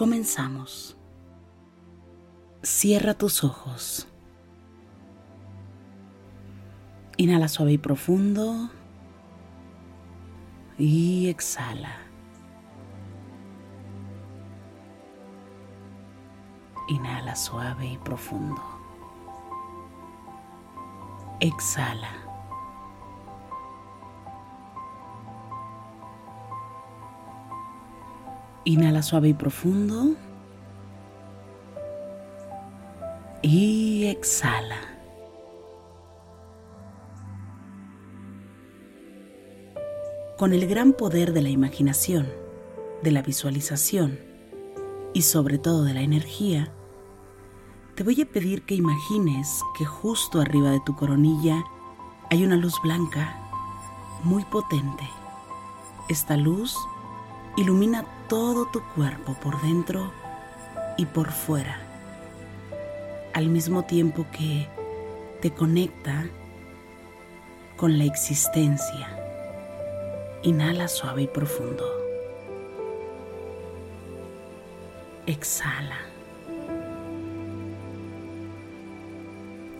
Comenzamos. Cierra tus ojos. Inhala suave y profundo. Y exhala. Inhala suave y profundo. Exhala. Inhala suave y profundo. Y exhala. Con el gran poder de la imaginación, de la visualización y sobre todo de la energía, te voy a pedir que imagines que justo arriba de tu coronilla hay una luz blanca muy potente. Esta luz ilumina todo tu cuerpo por dentro y por fuera, al mismo tiempo que te conecta con la existencia. Inhala suave y profundo. Exhala.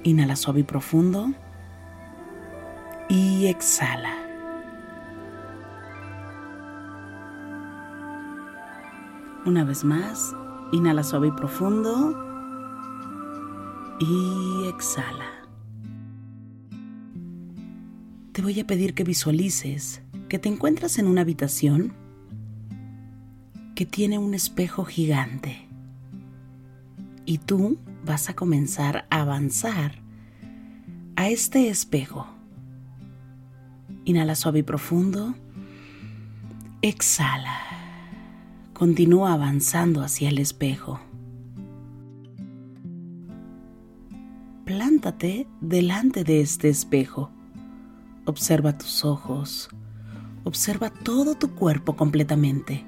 Inhala suave y profundo. Y exhala. Una vez más, inhala suave y profundo. Y exhala. Te voy a pedir que visualices que te encuentras en una habitación que tiene un espejo gigante. Y tú vas a comenzar a avanzar a este espejo. Inhala suave y profundo. Exhala. Continúa avanzando hacia el espejo. Plántate delante de este espejo. Observa tus ojos. Observa todo tu cuerpo completamente,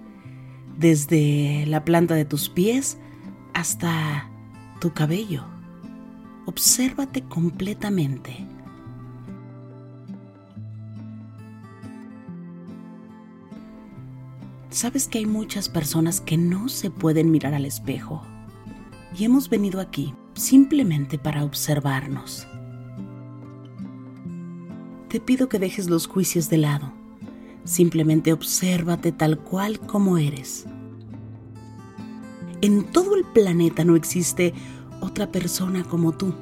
desde la planta de tus pies hasta tu cabello. Obsérvate completamente. Sabes que hay muchas personas que no se pueden mirar al espejo y hemos venido aquí simplemente para observarnos. Te pido que dejes los juicios de lado. Simplemente obsérvate tal cual como eres. En todo el planeta no existe otra persona como tú.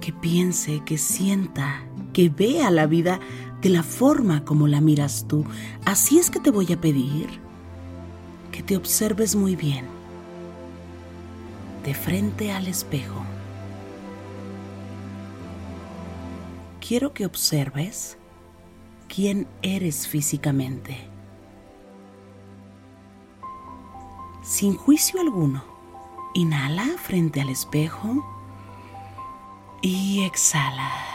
Que piense, que sienta, que vea la vida de la forma como la miras tú. Así es que te voy a pedir que te observes muy bien, de frente al espejo. Quiero que observes quién eres físicamente. Sin juicio alguno, inhala frente al espejo y exhala.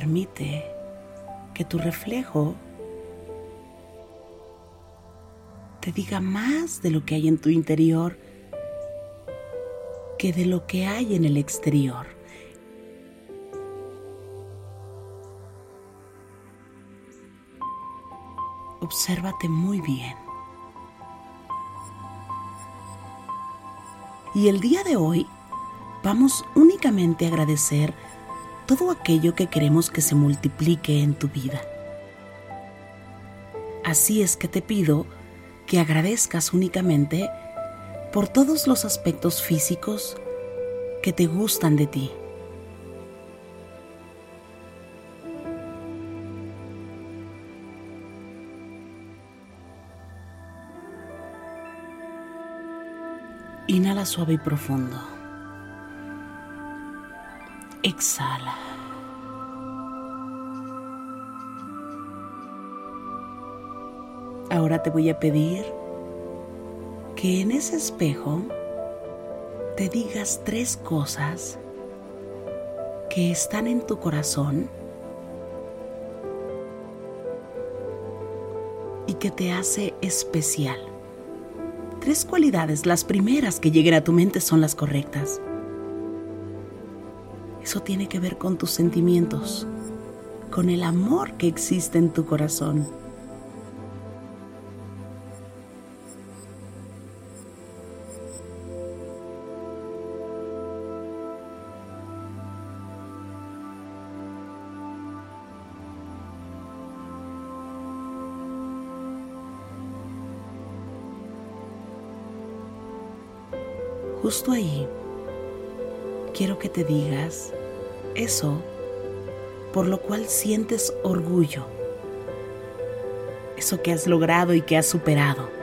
Permite que tu reflejo te diga más de lo que hay en tu interior que de lo que hay en el exterior. Obsérvate muy bien. Y el día de hoy vamos únicamente a agradecer todo aquello que queremos que se multiplique en tu vida. Así es que te pido que agradezcas únicamente por todos los aspectos físicos que te gustan de ti. Inhala suave y profundo exhala. Ahora te voy a pedir que en ese espejo te digas tres cosas que están en tu corazón y que te hace especial. Tres cualidades, las primeras que lleguen a tu mente son las correctas. Eso tiene que ver con tus sentimientos, con el amor que existe en tu corazón. Justo ahí, quiero que te digas eso por lo cual sientes orgullo, eso que has logrado y que has superado.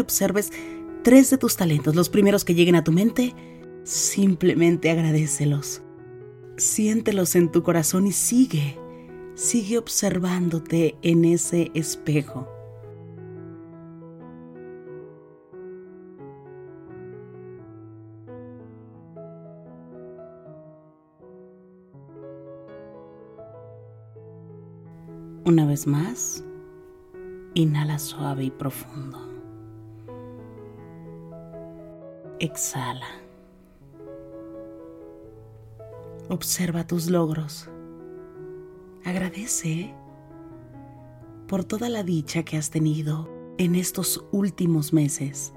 Observes tres de tus talentos, los primeros que lleguen a tu mente. Simplemente agradecelos. Siéntelos en tu corazón y sigue, sigue observándote en ese espejo. Una vez más, inhala suave y profundo. Exhala. Observa tus logros. Agradece por toda la dicha que has tenido en estos últimos meses.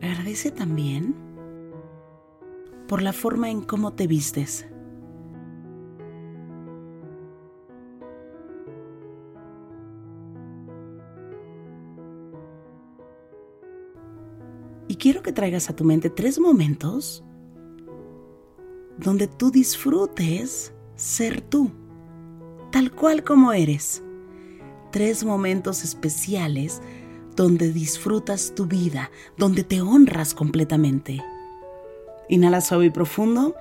Agradece también por la forma en cómo te vistes. Y quiero que traigas a tu mente tres momentos donde tú disfrutes ser tú, tal cual como eres. Tres momentos especiales donde disfrutas tu vida, donde te honras completamente. Inhala suave y profundo.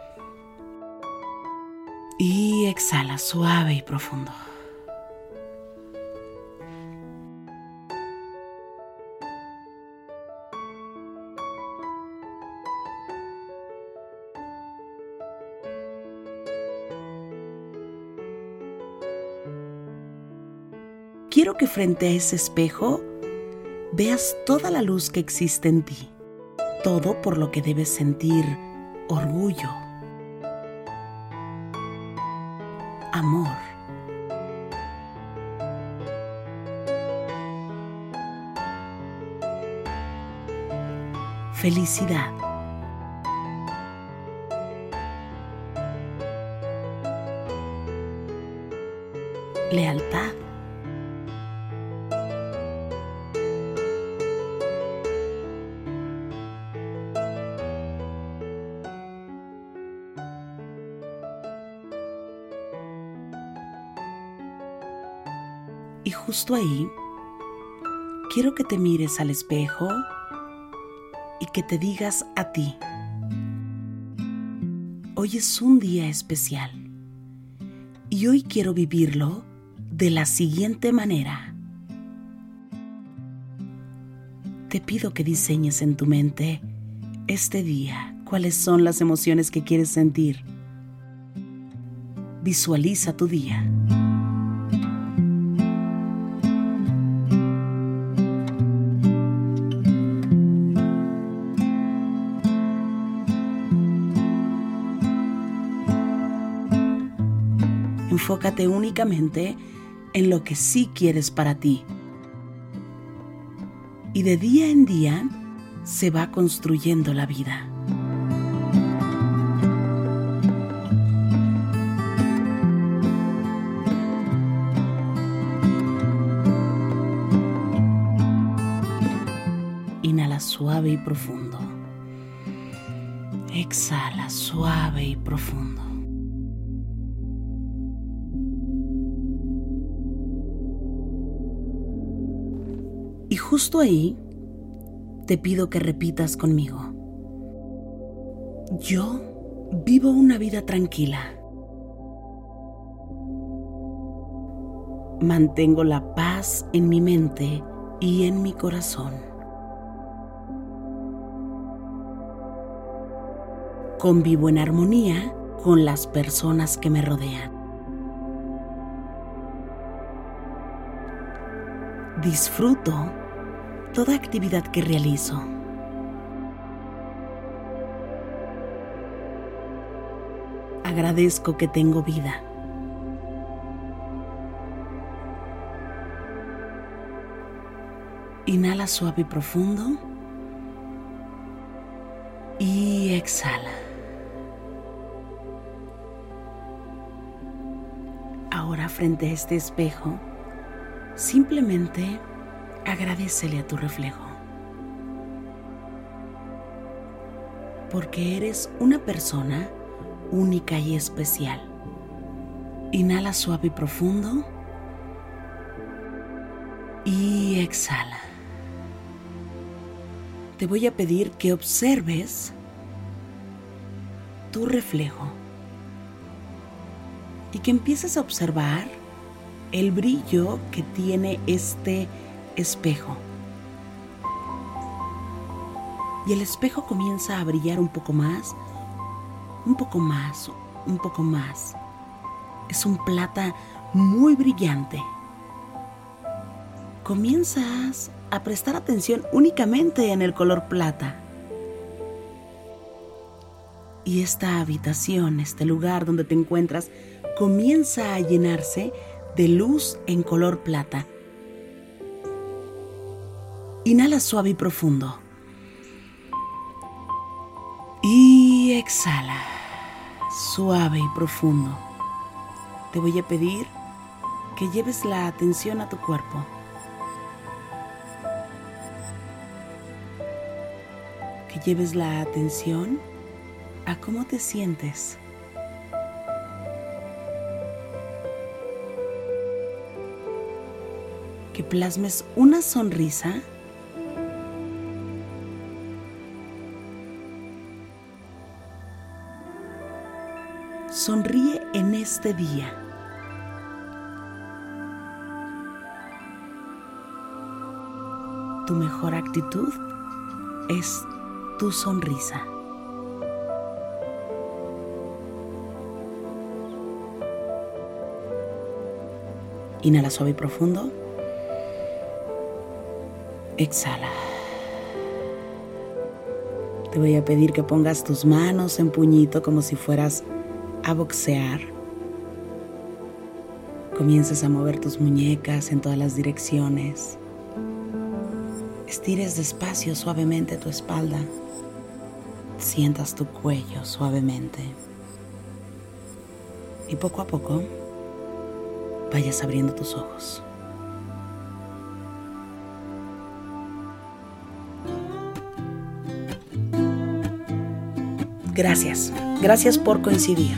Y exhala suave y profundo. Quiero que frente a ese espejo veas toda la luz que existe en ti todo por lo que debes sentir orgullo, amor. Felicidad. Lealtad. Y justo ahí, quiero que te mires al espejo y que te digas a ti, hoy es un día especial y hoy quiero vivirlo de la siguiente manera. Te pido que diseñes en tu mente este día cuáles son las emociones que quieres sentir. Visualiza tu día. enfócate únicamente en lo que sí quieres para ti. Y de día en día se va construyendo la vida. Inhala suave y profundo. Exhala suave y profundo. Justo ahí te pido que repitas conmigo. Yo vivo una vida tranquila. Mantengo la paz en mi mente y en mi corazón. Convivo en armonía con las personas que me rodean. Disfruto toda actividad que realizo. Agradezco que tengo vida. Inhala suave y profundo. Y exhala. Ahora frente a este espejo, simplemente agradecele a tu reflejo. Porque eres una persona única y especial. Inhala suave y profundo. Y exhala. Te voy a pedir que observes tu reflejo y que empieces a observar el brillo que tiene este espejo. Y el espejo comienza a brillar un poco más, un poco más, un poco más. Es un plata muy brillante. Comienzas a prestar atención únicamente en el color plata. Y esta habitación, este lugar donde te encuentras, comienza a llenarse de luz en color plata. Inhala suave y profundo. Y exhala suave y profundo. Te voy a pedir que lleves la atención a tu cuerpo. Que lleves la atención a cómo te sientes. Que plasmes una sonrisa este día. Tu mejor actitud es tu sonrisa. Inhala suave y profundo. Exhala. Te voy a pedir que pongas tus manos en puñito como si fueras a boxear. Comiences a mover tus muñecas en todas las direcciones. Estires despacio suavemente tu espalda. Sientas tu cuello suavemente. Y poco a poco vayas abriendo tus ojos. Gracias, gracias por coincidir.